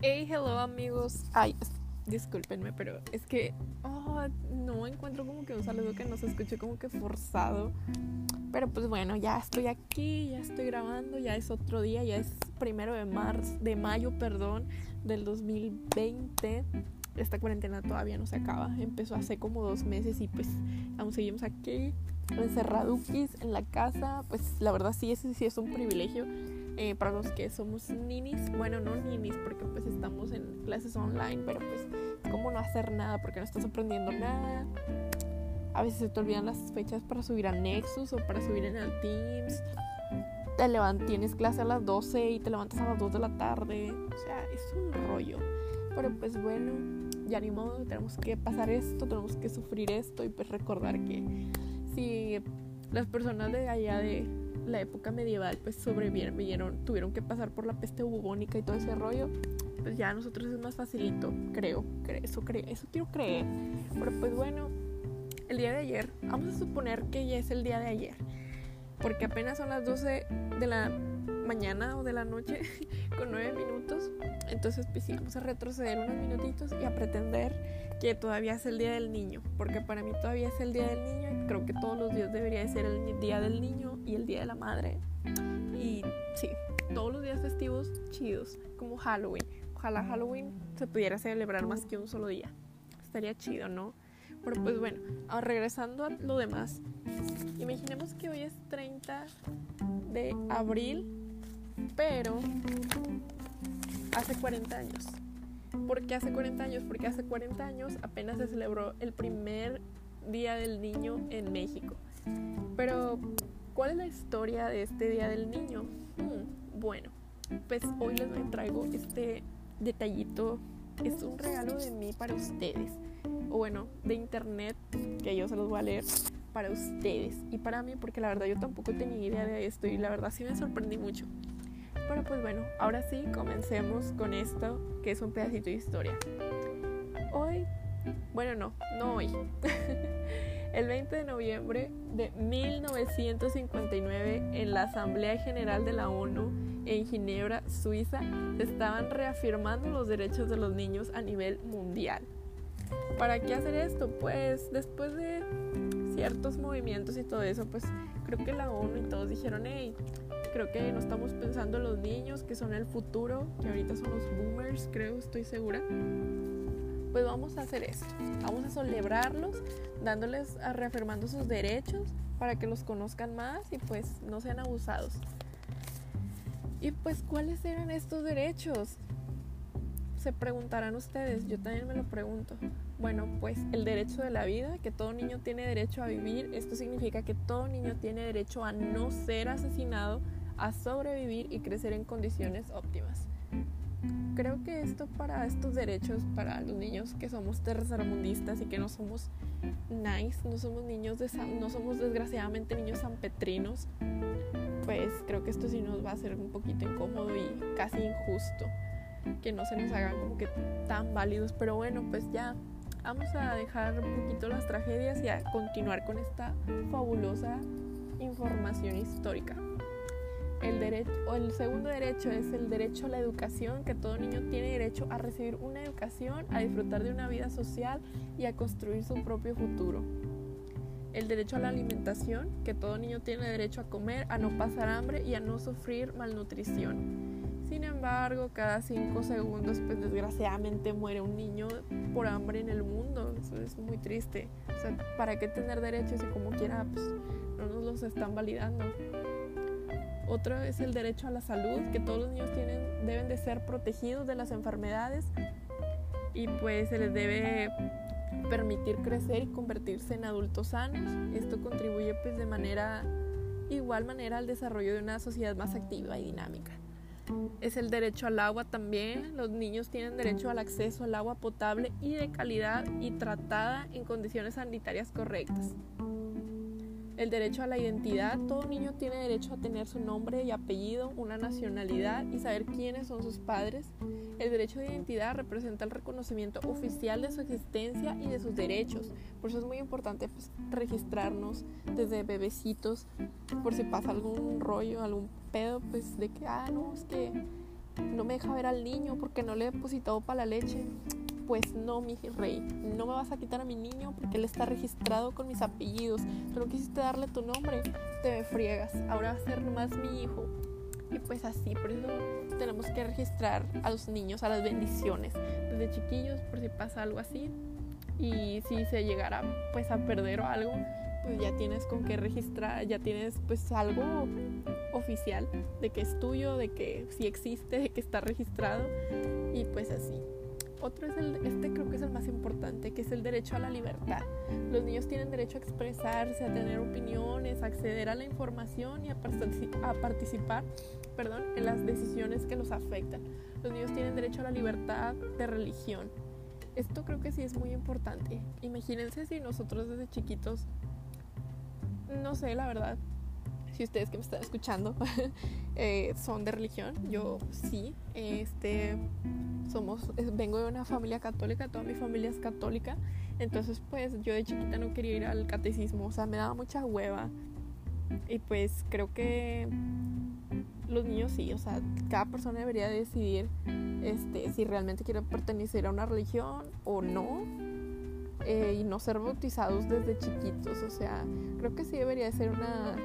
Hey, hello amigos. Ay, discúlpenme, pero es que oh, no encuentro como que un saludo que no se escuche como que forzado. Pero pues bueno, ya estoy aquí, ya estoy grabando, ya es otro día, ya es primero de marzo, de mayo, perdón, del 2020. Esta cuarentena todavía no se acaba, empezó hace como dos meses y pues aún seguimos aquí encerraduquis en la casa. Pues la verdad sí, ese sí es un privilegio eh, para los que somos ninis, bueno, no ninis porque pues estamos en clases online, pero pues cómo no hacer nada porque no estás aprendiendo nada. A veces se te olvidan las fechas para subir a Nexus o para subir en el Teams. Te tienes clase a las 12 y te levantas a las 2 de la tarde. O sea, es un rollo. Pero pues bueno, ya ni modo, tenemos que pasar esto, tenemos que sufrir esto y pues recordar que si las personas de allá de la época medieval pues sobrevivieron, tuvieron que pasar por la peste bubónica y todo ese rollo, pues ya a nosotros es más facilito, creo, eso, creo, eso quiero creer. Pero pues bueno, el día de ayer, vamos a suponer que ya es el día de ayer, porque apenas son las 12 de la mañana o de la noche con 9 minutos, entonces pues sí, vamos a retroceder unos minutitos y a pretender que todavía es el día del niño, porque para mí todavía es el día del niño y creo que todos los días debería de ser el día del niño y el día de la madre. Y sí, todos los días festivos chidos, como Halloween. Ojalá Halloween se pudiera celebrar más que un solo día. Estaría chido, ¿no? Pero pues bueno, regresando a lo demás. Imaginemos que hoy es 30 de abril, pero hace 40 años. ¿Por qué hace 40 años? Porque hace 40 años apenas se celebró el primer Día del Niño en México. Pero, ¿cuál es la historia de este Día del Niño? Hmm, bueno, pues hoy les traigo este detallito. Es un regalo de mí para ustedes. O bueno, de internet, que yo se los voy a leer para ustedes. Y para mí, porque la verdad yo tampoco tenía idea de esto y la verdad sí me sorprendí mucho. Pero pues bueno, ahora sí, comencemos con esto, que es un pedacito de historia. Hoy, bueno, no, no hoy. El 20 de noviembre de 1959, en la Asamblea General de la ONU en Ginebra, Suiza, se estaban reafirmando los derechos de los niños a nivel mundial. ¿Para qué hacer esto? Pues después de ciertos movimientos y todo eso, pues creo que la ONU y todos dijeron, hey, creo que no estamos pensando en los niños, que son el futuro, que ahorita son los boomers, creo, estoy segura. Pues vamos a hacer eso. Vamos a celebrarlos, dándoles, reafirmando sus derechos para que los conozcan más y pues no sean abusados. Y pues, ¿cuáles eran estos derechos? Se preguntarán ustedes, yo también me lo pregunto. Bueno, pues el derecho de la vida, que todo niño tiene derecho a vivir. Esto significa que todo niño tiene derecho a no ser asesinado a sobrevivir y crecer en condiciones óptimas. Creo que esto para estos derechos, para los niños que somos tercermundistas y que no somos nice, no somos niños de no somos desgraciadamente niños sanpetrinos, pues creo que esto sí nos va a ser un poquito incómodo y casi injusto que no se nos hagan como que tan válidos, pero bueno, pues ya vamos a dejar un poquito las tragedias y a continuar con esta fabulosa información histórica. El, derecho, el segundo derecho es el derecho a la educación, que todo niño tiene derecho a recibir una educación, a disfrutar de una vida social y a construir su propio futuro. El derecho a la alimentación, que todo niño tiene derecho a comer, a no pasar hambre y a no sufrir malnutrición. Sin embargo, cada cinco segundos, pues desgraciadamente muere un niño por hambre en el mundo. Eso es muy triste. O sea, ¿para qué tener derechos si como quiera pues, no nos los están validando? Otro es el derecho a la salud, que todos los niños tienen, deben de ser protegidos de las enfermedades y pues se les debe permitir crecer y convertirse en adultos sanos. Esto contribuye pues de manera igual manera al desarrollo de una sociedad más activa y dinámica. Es el derecho al agua también. Los niños tienen derecho al acceso al agua potable y de calidad y tratada en condiciones sanitarias correctas. El derecho a la identidad. Todo niño tiene derecho a tener su nombre y apellido, una nacionalidad y saber quiénes son sus padres. El derecho de identidad representa el reconocimiento oficial de su existencia y de sus derechos. Por eso es muy importante pues, registrarnos desde bebecitos, por si pasa algún rollo, algún pedo, pues de que, ah, no, es que no me deja ver al niño porque no le he depositado para la leche. Pues no, mi rey, no me vas a quitar a mi niño porque él está registrado con mis apellidos. Pero quisiste darle tu nombre, te me friegas. Ahora va a ser más mi hijo. Y pues así, por eso tenemos que registrar a los niños, a las bendiciones, desde chiquillos, por si pasa algo así. Y si se llegara pues a perder o algo, pues ya tienes con qué registrar, ya tienes pues algo oficial de que es tuyo, de que sí existe, de que está registrado y pues así. Otro es el, este creo que es el más importante, que es el derecho a la libertad. Los niños tienen derecho a expresarse, a tener opiniones, a acceder a la información y a, a participar perdón, en las decisiones que los afectan. Los niños tienen derecho a la libertad de religión. Esto creo que sí es muy importante. Imagínense si nosotros desde chiquitos, no sé, la verdad, si ustedes que me están escuchando eh, son de religión, yo sí, este, somos, vengo de una familia católica, toda mi familia es católica, entonces pues yo de chiquita no quería ir al catecismo, o sea, me daba mucha hueva y pues creo que los niños sí, o sea, cada persona debería decidir este, si realmente quiere pertenecer a una religión o no. Eh, y no ser bautizados desde chiquitos, o sea, creo que sí debería ser una,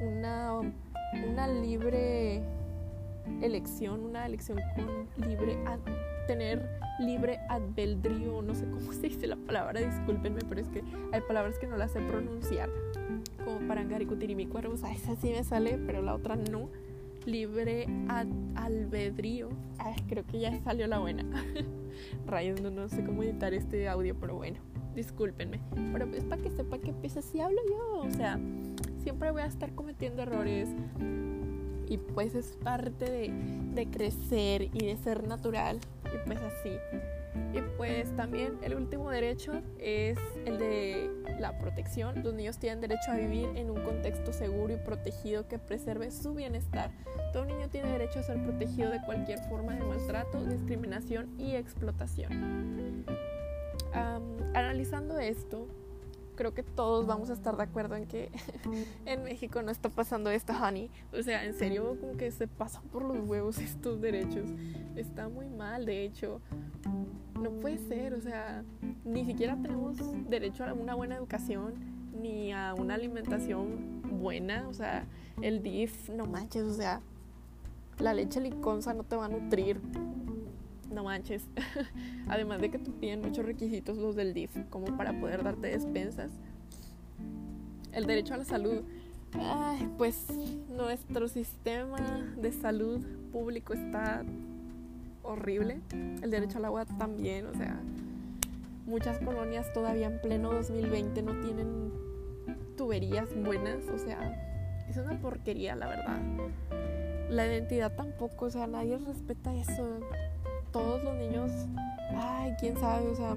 una, una libre elección, una elección con libre, tener libre albedrío, no sé cómo se dice la palabra, discúlpenme, pero es que hay palabras que no las sé pronunciar como Parangaricutirimícuaro, o sea, esa sí me sale, pero la otra no. Libre albedrío. creo que ya salió la buena. Rayos, no, sé cómo editar este audio, pero bueno, discúlpenme. Pero es para que sepa que pues así hablo yo. O sea, siempre voy a estar cometiendo errores. Y pues es parte de, de crecer y de ser natural. Y pues así. Y pues también el último derecho es el de la protección. Los niños tienen derecho a vivir en un contexto seguro y protegido que preserve su bienestar. Todo niño tiene derecho a ser protegido de cualquier forma de maltrato, discriminación y explotación. analizando esto, creo que todos vamos a estar de acuerdo en que en México no está pasando esto, honey. O sea, en serio, como que se pasan por los huevos estos derechos. Está muy mal, de hecho no puede ser, o sea, ni siquiera tenemos derecho a una buena educación ni a una alimentación buena, o sea, el DIF, no manches, o sea, la leche liconza no te va a nutrir, no manches. Además de que te piden muchos requisitos los del DIF, como para poder darte despensas. El derecho a la salud. Ay, pues nuestro sistema de salud público está horrible. El derecho al agua también, o sea, muchas colonias todavía en pleno 2020 no tienen tuberías buenas, o sea, es una porquería, la verdad. La identidad tampoco, o sea, nadie respeta eso. Todos los niños, ay, quién sabe, o sea,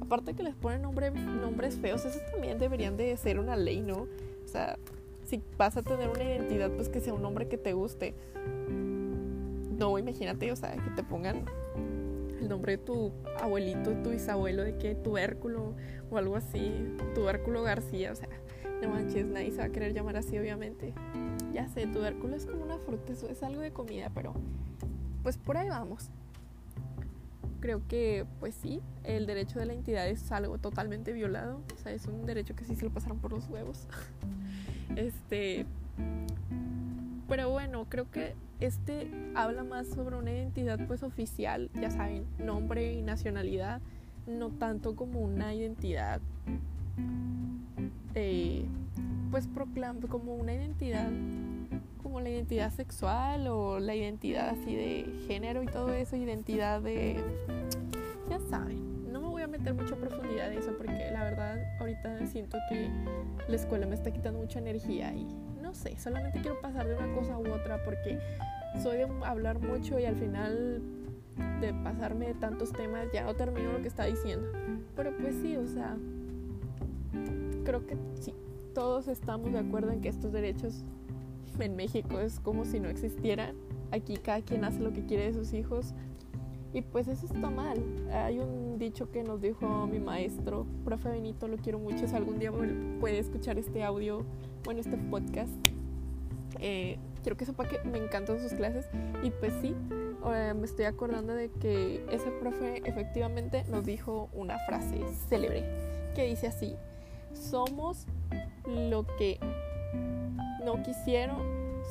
aparte que les ponen nombres feos, esos también deberían de ser una ley, ¿no? O sea, si vas a tener una identidad, pues que sea un nombre que te guste. No, imagínate, o sea, que te pongan el nombre de tu abuelito, tu bisabuelo, de que tubérculo o algo así, tubérculo García, o sea, no manches, nadie se va a querer llamar así, obviamente. Ya sé, tubérculo es como una fruta, eso es algo de comida, pero pues por ahí vamos. Creo que, pues sí, el derecho de la entidad es algo totalmente violado, o sea, es un derecho que sí se lo pasaron por los huevos. este, pero bueno, creo que este habla más sobre una identidad pues oficial, ya saben, nombre y nacionalidad, no tanto como una identidad eh, pues proclama como una identidad como la identidad sexual o la identidad así de género y todo eso, identidad de ya saben, no me voy a meter mucho profundidad en eso porque la verdad ahorita siento que la escuela me está quitando mucha energía y sé, solamente quiero pasar de una cosa u otra porque soy de hablar mucho y al final de pasarme de tantos temas ya no termino lo que está diciendo. Pero pues sí, o sea, creo que sí, todos estamos de acuerdo en que estos derechos en México es como si no existieran. Aquí cada quien hace lo que quiere de sus hijos. Y pues eso está mal. Hay un dicho que nos dijo mi maestro, profe Benito, lo quiero mucho. Si algún día puede escuchar este audio, bueno, este podcast, Eh, quiero que sepa que me encantan sus clases y pues sí, me estoy acordando de que ese profe efectivamente nos dijo una frase célebre que dice así, somos lo que no quisieron,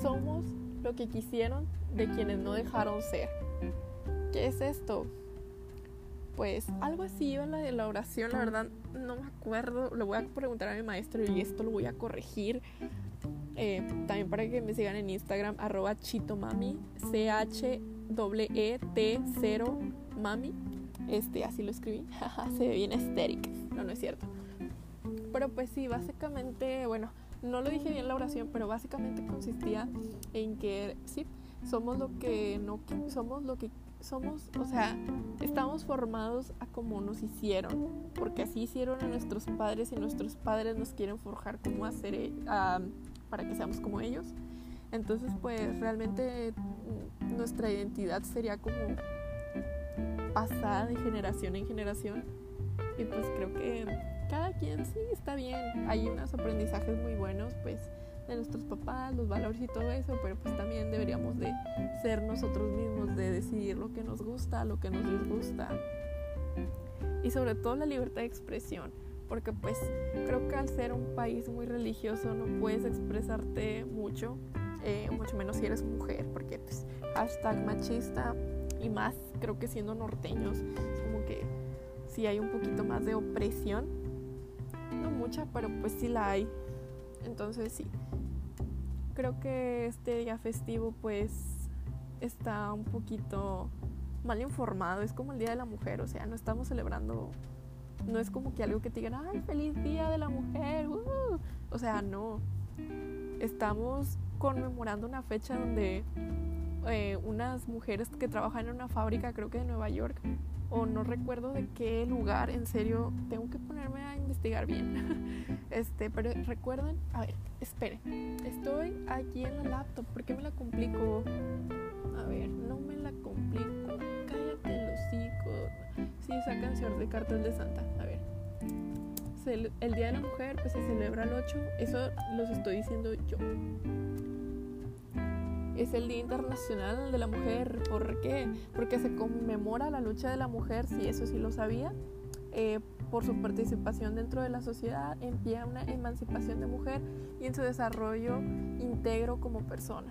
somos lo que quisieron de quienes no dejaron ser. ¿Qué es esto? Pues algo así iba la de la oración, la verdad no me acuerdo, le voy a preguntar a mi maestro y esto lo voy a corregir. Eh, también para que me sigan en Instagram, arroba chitomami, C-H-E-T-0 mami. Este, así lo escribí, se ve bien estérica, no, no es cierto. Pero pues sí, básicamente, bueno, no lo dije bien la oración, pero básicamente consistía en que sí, somos lo que no somos lo que somos, o sea, estamos formados a como nos hicieron, porque así hicieron a nuestros padres y nuestros padres nos quieren forjar como hacer eh, para que seamos como ellos. Entonces, pues realmente mm, nuestra identidad sería como pasada de generación en generación. Y pues creo que cada quien sí está bien. Hay unos aprendizajes muy buenos, pues de nuestros papás, los valores y todo eso, pero pues también deberíamos de ser nosotros mismos, de decidir lo que nos gusta, lo que nos disgusta. Y sobre todo la libertad de expresión, porque pues creo que al ser un país muy religioso no puedes expresarte mucho, eh, mucho menos si eres mujer, porque pues hashtag machista y más creo que siendo norteños, es como que sí hay un poquito más de opresión, no mucha, pero pues sí la hay. Entonces sí, creo que este día festivo pues está un poquito mal informado, es como el Día de la Mujer, o sea, no estamos celebrando, no es como que algo que te digan, ay, feliz Día de la Mujer, uh". o sea, no, estamos conmemorando una fecha donde eh, unas mujeres que trabajan en una fábrica, creo que de Nueva York, o no recuerdo de qué lugar, en serio, tengo que ponerme a investigar bien. Este, pero recuerden, a ver, esperen, estoy aquí en la laptop, ¿por qué me la complico? A ver, no me la complico, cállate los hijos. Sí, esa canción de Cartel de Santa, a ver. El Día de la Mujer pues se celebra el 8, eso los estoy diciendo yo es el Día Internacional de la Mujer. ¿Por qué? Porque se conmemora la lucha de la mujer, si eso sí lo sabía, eh, por su participación dentro de la sociedad, en pie a una emancipación de mujer y en su desarrollo íntegro como persona.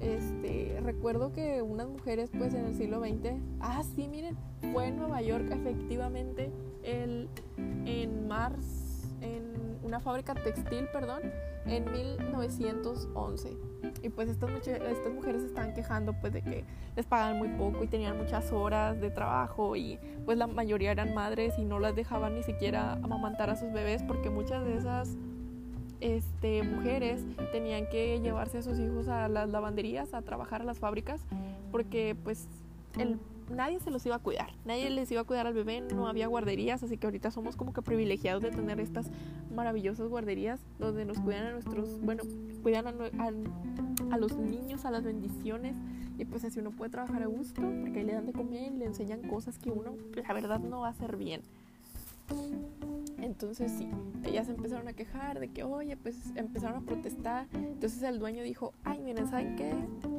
Este, recuerdo que unas mujeres pues en el siglo XX, ah sí, miren, fue en Nueva York efectivamente el, en marzo, en una fábrica textil, perdón, en 1911 y pues estas, estas mujeres estaban quejando pues de que les pagaban muy poco y tenían muchas horas de trabajo y pues la mayoría eran madres y no las dejaban ni siquiera amamantar a sus bebés porque muchas de esas este, mujeres tenían que llevarse a sus hijos a las lavanderías, a trabajar a las fábricas, porque pues el nadie se los iba a cuidar, nadie les iba a cuidar al bebé, no había guarderías, así que ahorita somos como que privilegiados de tener estas maravillosas guarderías donde nos cuidan a nuestros, bueno, cuidan a, los niños, a las bendiciones, y pues así uno puede trabajar a gusto, porque ahí le dan de comer y le enseñan cosas que uno, la verdad, no va a hacer bien. Entonces sí, ellas empezaron a quejar de que, oye, pues empezaron a protestar. Entonces el dueño dijo, ay, miren, ¿saben qué?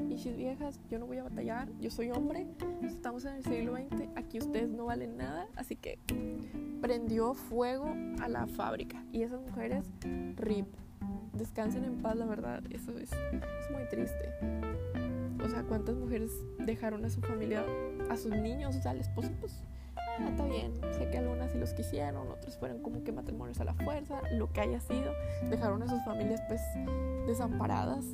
Y viejas, yo no voy a batallar, yo soy hombre, estamos en el siglo XX, aquí ustedes no valen nada, así que prendió fuego a la fábrica. Y esas mujeres, rip, descansen en paz, la verdad, eso es, es muy triste. O sea, ¿cuántas mujeres dejaron a su familia, a sus niños, o sea, al esposo, pues Ah, está bien, sé que algunas sí los quisieron, otros fueron como que matrimonios a la fuerza, lo que haya sido, dejaron a sus familias pues desamparadas,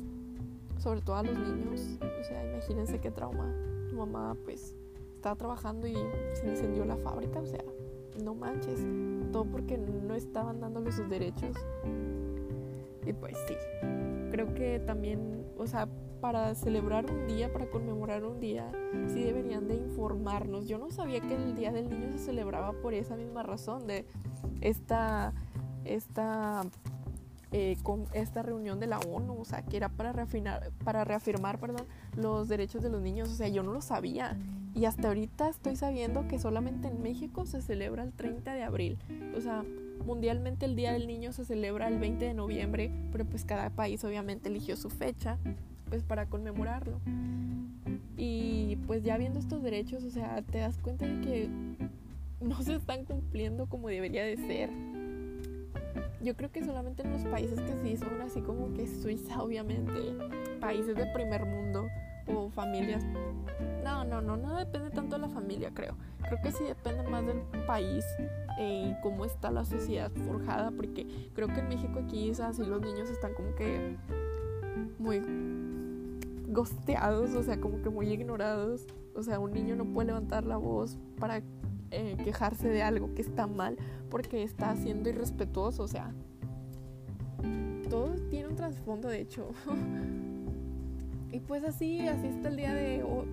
sobre todo a los niños, o sea, imagínense qué trauma, tu mamá pues estaba trabajando y se incendió la fábrica, o sea, no manches, todo porque no estaban dándole sus derechos. Y pues sí, creo que también, o sea, para celebrar un día, para conmemorar un día, sí deberían de informarnos. Yo no sabía que el Día del Niño se celebraba por esa misma razón, de esta, esta, eh, con esta reunión de la ONU, o sea, que era para, reafirmar, para reafirmar perdón, los derechos de los niños. O sea, yo no lo sabía. Y hasta ahorita estoy sabiendo que solamente en México se celebra el 30 de abril. O sea, mundialmente el Día del Niño se celebra el 20 de noviembre, pero pues cada país obviamente eligió su fecha pues para conmemorarlo. Y pues ya viendo estos derechos, o sea, te das cuenta de que no se están cumpliendo como debería de ser. Yo creo que solamente en los países que sí son así como que Suiza, obviamente, países de primer mundo o familias. No, no, no, no depende tanto de la familia, creo. Creo que sí depende más del país y cómo está la sociedad forjada, porque creo que en México aquí es así los niños están como que muy gosteados, o sea, como que muy ignorados. O sea, un niño no puede levantar la voz para eh, quejarse de algo que está mal porque está siendo irrespetuoso, o sea, todo tiene un trasfondo, de hecho. y pues así, así está el día de hoy.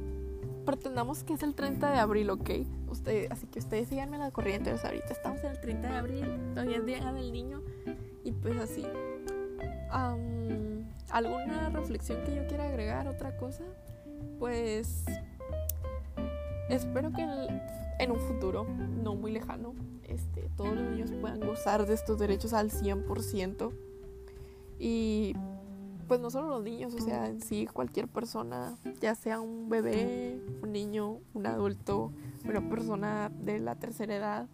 Pretendamos que es el 30 de abril, ¿ok? Usted, así que ustedes síganme la corriente, o sea, ahorita estamos en el 30 de abril, todavía es día del niño, y pues así. ¿Alguna reflexión que yo quiera agregar? ¿Otra cosa? Pues espero que en, un futuro no muy lejano este, todos los niños puedan gozar de estos derechos al 100%. Y pues no solo los niños, o sea, en sí cualquier persona, ya sea un bebé, un niño, un adulto, una persona de la tercera edad,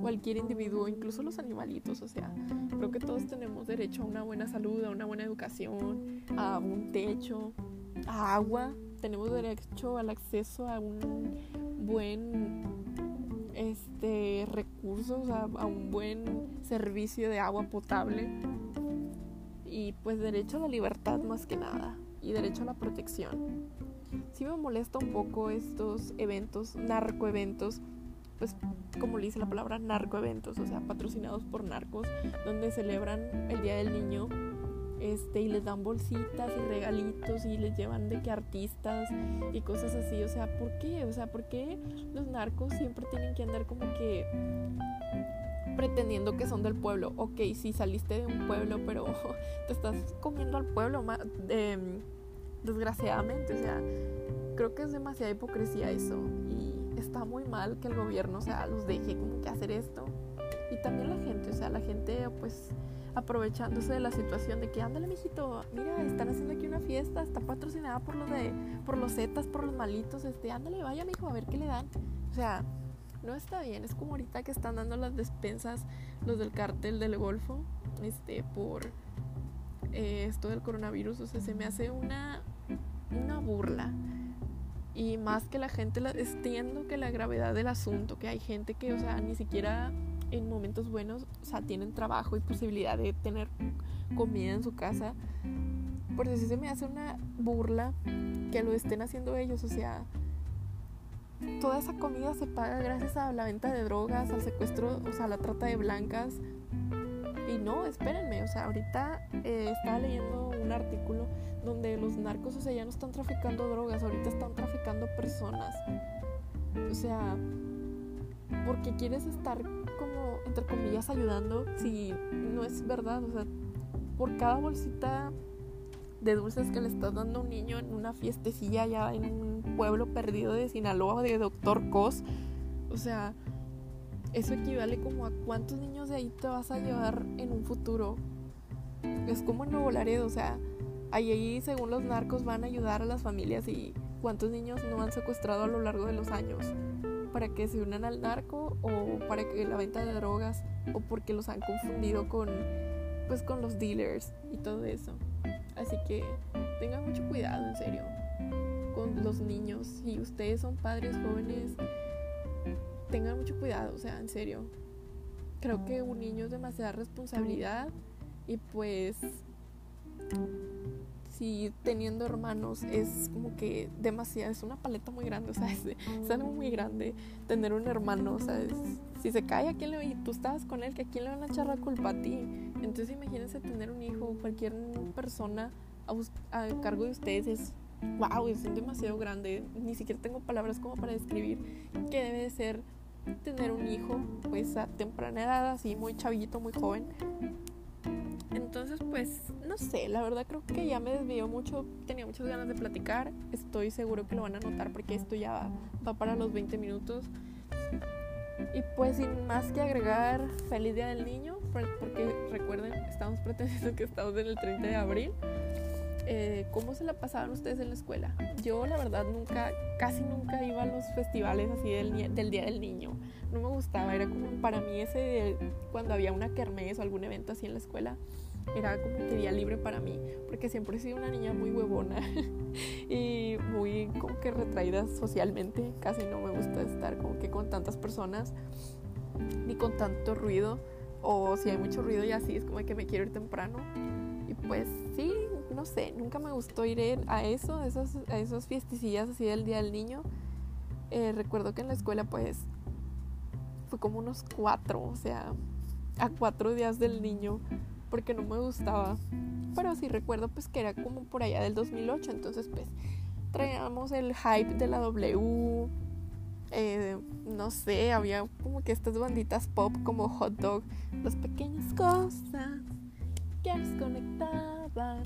cualquier individuo, incluso los animalitos, o sea, creo que todos tenemos derecho a una buena salud, a una buena educación, a un techo, a agua, tenemos derecho al acceso a un buen este recurso, o sea, a un buen servicio de agua potable y pues derecho a la libertad más que nada y derecho a la protección. Sí me molesta un poco estos eventos, narcoeventos, pues como le dice la palabra, narcoeventos, o sea, patrocinados por narcos, donde celebran el Día del Niño este, y les dan bolsitas y regalitos y les llevan de que artistas y cosas así. O sea, ¿por qué? O sea, ¿por qué los narcos siempre tienen que andar como que pretendiendo que son del pueblo? Ok, sí, saliste de un pueblo, pero te estás comiendo al pueblo, eh, desgraciadamente. O sea, creo que es demasiada hipocresía eso. Está muy mal que el gobierno, o sea, los deje como que hacer esto. Y también la gente, o sea, la gente pues aprovechándose de la situación de que ándale mijito, mira, están haciendo aquí una fiesta, está patrocinada por los de, por los zetas, por los malitos, este, ándale, vaya mijo, a ver qué le dan. O sea, no está bien, es como ahorita que están dando las despensas los del cártel del Golfo, este, por eh, esto del coronavirus, o sea, se me hace una, una burla y más que la gente la, entiendo que la gravedad del asunto, que hay gente que, o sea, ni siquiera en momentos buenos, o sea, tienen trabajo y posibilidad de tener comida en su casa. Por eso se me hace una burla que lo estén haciendo ellos, o sea, toda esa comida se paga gracias a la venta de drogas, al secuestro, o sea, a la trata de blancas. Y no, espérenme, o sea, ahorita eh, estaba leyendo un artículo donde los narcos, o sea, ya no están traficando drogas, ahorita están traficando personas. O sea, porque quieres estar como, entre comillas, ayudando si no es verdad. O sea, por cada bolsita de dulces que le estás dando a un niño en una fiestecilla allá en un pueblo perdido de Sinaloa de Doctor Cos, o sea, eso equivale como a cuántos niños de ahí te vas a llevar en un futuro. Es como en Nuevo Laredo, o sea, Ahí, según los narcos, van a ayudar a las familias y cuántos niños no han secuestrado a lo largo de los años para que se unan al narco o para que la venta de drogas o porque los han confundido con pues con los dealers y todo eso. Así que tengan mucho cuidado, en serio, con los niños. Si ustedes son padres jóvenes, tengan mucho cuidado, o sea, en serio. Creo que un niño es demasiada responsabilidad y pues si teniendo hermanos es como que demasiado, es una paleta muy grande, o sea, es, algo muy grande tener un hermano, o sea, si se cae, ¿a quién le, y tú estabas con él, que a quién le van a echar la culpa a ti? Entonces imagínense tener un hijo cualquier persona a, cargo de ustedes, es wow, es demasiado grande, ni siquiera tengo palabras como para describir qué debe de ser tener un hijo, pues a temprana edad, así muy chavito, muy joven, entonces, pues, no sé, la verdad creo que ya me desvió mucho, tenía muchas ganas de platicar, estoy seguro que lo van a notar porque esto ya va, para los 20 minutos. Y pues sin más que agregar, feliz día del niño, porque recuerden, estamos pretendiendo que estamos en el 30 de abril. Eh, ¿Cómo se la pasaban ustedes en la escuela? Yo la verdad nunca, casi nunca iba a los festivales así del, del Día del Niño. No me gustaba, era como para mí ese cuando había una kermés o algún evento así en la escuela, era como que día libre para mí, porque siempre he sido una niña muy huevona y muy como que retraída socialmente, casi no me gusta estar como que con tantas personas ni con tanto ruido, o si hay mucho ruido y así es como que me quiero ir temprano. Y pues sí, no sé, nunca me gustó ir a eso, a esos, a esos fiestecillas así del Día del Niño. Eh, recuerdo que en la escuela pues fue como unos cuatro, o sea, a cuatro días del niño, porque no me gustaba. Pero sí recuerdo pues que era como por allá del 2008, entonces pues traíamos el hype de la W. Eh, no sé, había como que estas banditas pop como Hot Dog, las pequeñas cosas que nos conectaban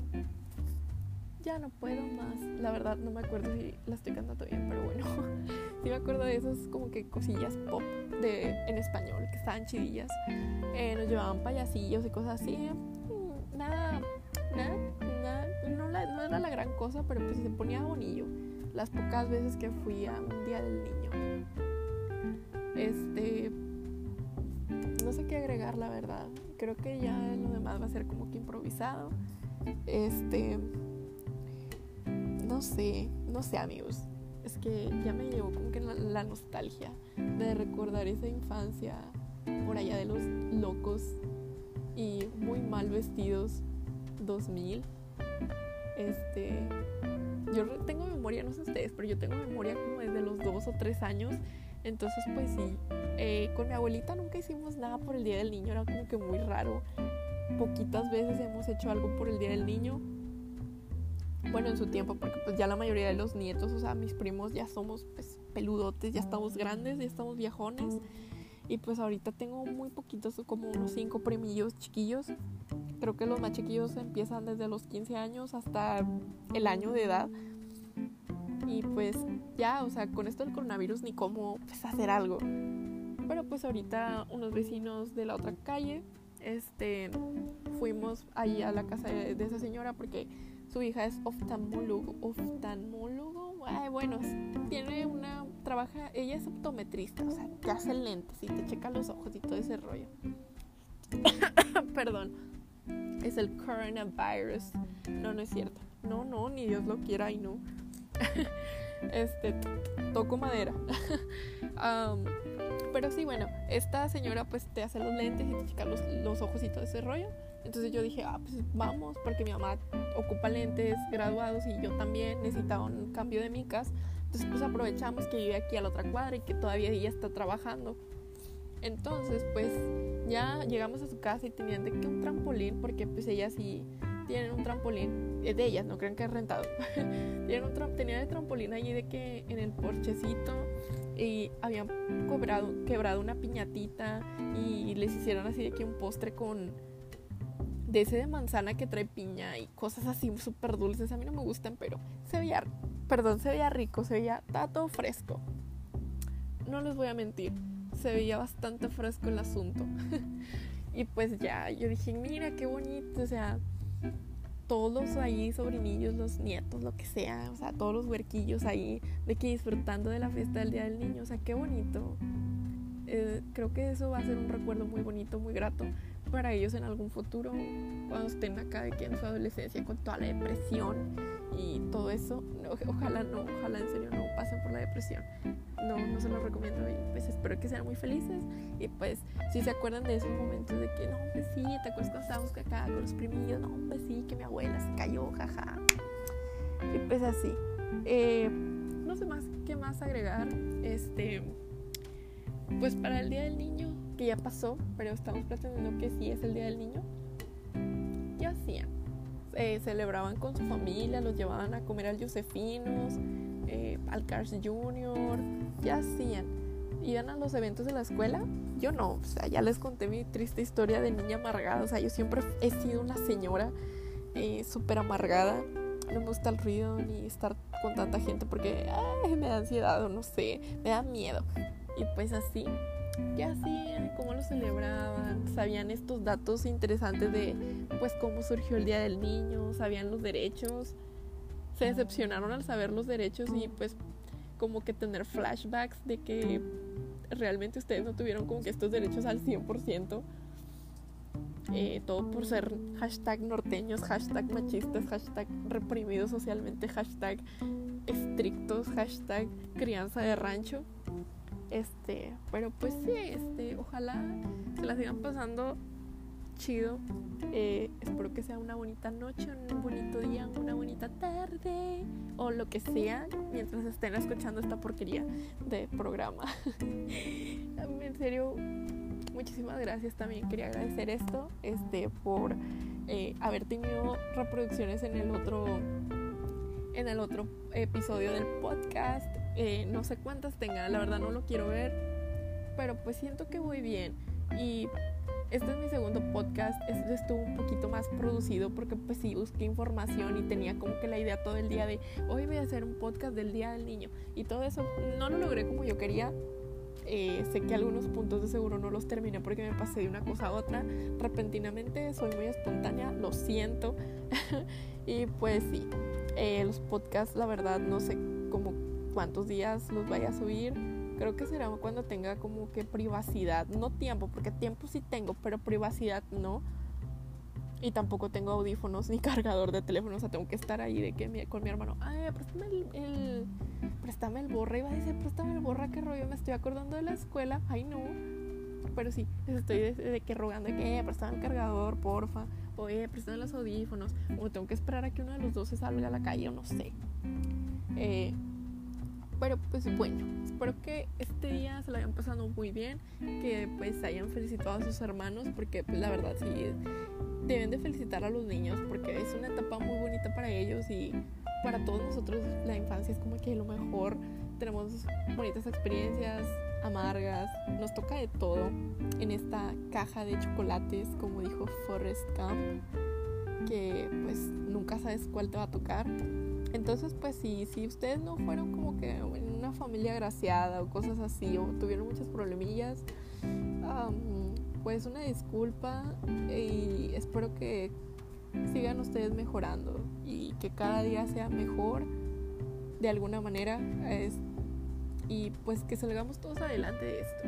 ya no puedo más. La verdad no me acuerdo si la estoy cantando bien, pero bueno. sí me acuerdo de esas como que cosillas pop de, en español que estaban chidillas. Eh, nos llevaban payasillos y cosas así. Mm, nada, nada, nada no, no, era la gran cosa, pero pues se ponía bonillo. Las pocas veces que fui a un día del niño. Este. No sé qué agregar, la verdad. Creo que ya lo demás va a ser como que improvisado. Este no sé, no sé amigos. Es que ya me llevó como que la, nostalgia de recordar esa infancia por allá de los locos y muy mal vestidos 2000. Este, yo tengo memoria, no sé ustedes, pero yo tengo memoria como desde los dos o tres años. Entonces, pues sí, eh, con mi abuelita nunca hicimos nada por el Día del Niño, era como que muy raro. Poquitas veces hemos hecho algo por el Día del Niño bueno, en su tiempo, porque pues ya la mayoría de los nietos, o sea, mis primos ya somos pues peludotes, ya estamos grandes, ya estamos viejones. Y pues ahorita tengo muy poquitos, como unos cinco primillos chiquillos. Creo que los más chiquillos empiezan desde los 15 años hasta el año de edad. Y pues ya, o sea, con esto del coronavirus ni cómo pues, hacer algo. Pero pues ahorita unos vecinos de la otra calle, este, fuimos ahí a la casa de esa señora porque su hija es oftalmólogo, oftalmólogo, ay, bueno, tiene una, trabaja, ella es optometrista, o sea, te hace lentes y te checa los ojos y todo ese rollo. Perdón, es el coronavirus. No, no es cierto. No, no, ni Dios lo quiera y no. este, toco madera. pero sí, bueno, esta señora pues te hace los lentes y te checa los, los ojos y todo ese rollo. Entonces yo dije, ah, pues vamos, porque mi mamá ocupa lentes graduados y yo también necesitaba un cambio de micas. Entonces pues aprovechamos que vive aquí a la otra cuadra y que todavía ella está trabajando. Entonces pues ya llegamos a su casa y tenían de que un trampolín, porque pues ellas sí tienen un trampolín, es de ellas, no crean que es rentado. tienen un tenían el trampolín allí de que en el porchecito y habían cobrado, quebrado una piñatita y les hicieron así de que un postre con de ese de manzana que trae piña y cosas así súper dulces. A mí no me gustan, pero se veía, perdón, se veía rico, se veía, todo fresco. No les voy a mentir, se veía bastante fresco el asunto. y pues ya, yo dije, mira qué bonito, o sea, todos ahí, sobrinillos, los nietos, lo que sea, o sea, todos los huerquillos ahí, de que disfrutando de la fiesta del Día del Niño, o sea, qué bonito. Eh, creo que eso va a ser un recuerdo muy bonito, muy grato para ellos en algún futuro, cuando estén acá de que en su adolescencia con toda la depresión y todo eso. ojalá no, ojalá en serio no pasen por la depresión. No, no se los recomiendo y pues espero que sean muy felices y pues si se acuerdan de esos momentos de que no, pues sí, te acuerdas cuando estábamos acá con los primillos, no, pues sí, que mi abuela se cayó, jaja. Y pues así. Eh, no sé más qué más agregar. Este, pues para el Día del Niño que ya pasó, pero estamos pretendiendo que sí es el Día del Niño, ya hacían? celebraban con su familia, los llevaban a comer al Josefinos, eh, al Cars Junior, ya hacían. Iban a los eventos de la escuela, yo no, o sea, ya les conté mi triste historia de niña amargada, o sea, yo siempre he sido una señora eh, súper amargada, no me gusta el ruido ni estar con tanta gente porque me da ansiedad o no sé, me da miedo. Y pues así, qué hacían, cómo lo celebraban, sabían estos datos interesantes de pues cómo surgió el Día del Niño, sabían los derechos, se decepcionaron al saber los derechos y pues como que tener flashbacks de que realmente ustedes no tuvieron como que estos derechos al 100%. Eh, todo por ser hashtag norteños, hashtag machistas, hashtag reprimidos socialmente, hashtag estrictos, hashtag crianza de rancho. Este, pero pues sí, este, ojalá se la sigan pasando chido. Eh, espero que sea una bonita noche, un bonito día, una bonita tarde o lo que sea mientras estén escuchando esta porquería de programa. en serio, muchísimas gracias también. Quería agradecer esto este, por eh, haber tenido reproducciones en el otro en el otro episodio del podcast. Eh, no sé cuántas tengan, la verdad no lo quiero ver, pero pues siento que voy bien. Y este es mi segundo podcast, este estuvo un poquito más producido porque pues sí busqué información y tenía como que la idea todo el día de hoy voy a hacer un podcast del Día del Niño y todo eso no lo logré como yo quería, eh, sé que algunos puntos de seguro no los terminé porque me pasé de una cosa a otra repentinamente, soy muy espontánea, lo siento. y pues sí, eh, los podcasts, la verdad, no sé como cuántos días los vaya a subir. Creo que será cuando tenga como que privacidad, no tiempo, porque tiempo sí tengo, pero privacidad no. Y tampoco tengo audífonos ni cargador de teléfono, o sea, tengo que estar ahí de que con mi hermano, ay, préstame el, préstame el borra, iba a decir, préstame el borra, qué rollo, me estoy acordando de la escuela, ay no, pero sí, estoy de, que rogando de que, eh, préstame el cargador, porfa, o eh, préstame los audífonos, o tengo que esperar a que uno de los dos se salga a la calle, o no sé. Eh, pero pues bueno, espero que este día se lo hayan pasado muy bien, que pues hayan felicitado a sus hermanos, porque pues la verdad sí deben de felicitar a los niños porque es una etapa muy bonita para ellos y para todos nosotros la infancia es como que lo mejor. Tenemos bonitas experiencias, amargas, nos toca de todo en esta caja de chocolates, como dijo Forrest Gump, que pues nunca sabes cuál te va a tocar. Entonces, pues si, si ustedes no fueron como que en una familia agraciada o cosas así, o tuvieron muchas problemillas, pues una disculpa y espero que sigan ustedes mejorando y que cada día sea mejor de alguna manera y pues que salgamos todos adelante de esto.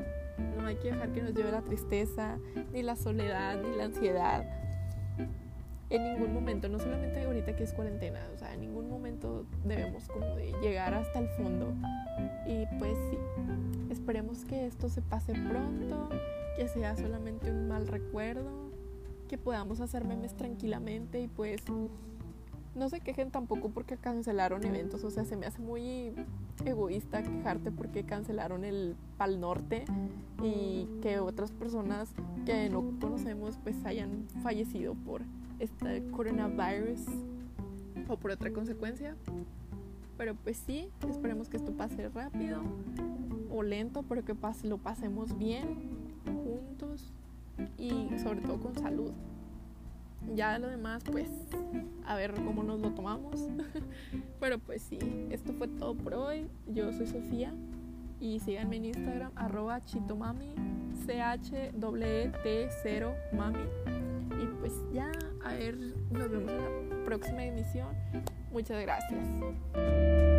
No hay que dejar que nos lleve la tristeza, ni la soledad, ni la ansiedad. En ningún momento, no solamente ahorita que es cuarentena, o sea, en ningún momento debemos como de llegar hasta el fondo. Y pues sí, esperemos que esto se pase pronto que sea solamente un mal recuerdo, que podamos hacer memes tranquilamente y pues no se quejen tampoco porque cancelaron eventos, o sea, se me hace muy egoísta quejarte porque cancelaron el Pal Norte y que otras personas que no conocemos pues hayan fallecido por este coronavirus o por otra consecuencia. Pero pues sí, esperemos que esto pase rápido o lento, pero que lo pasemos bien juntos y sobre todo con salud. Ya lo demás, pues, a ver cómo nos lo tomamos. Pero pues sí, esto fue todo por hoy. Yo soy Sofía y síganme en Instagram, arroba chitomami, c h -E t 0 mami. Y pues ya, a ver, nos vemos en la próxima emisión. Muchas gracias.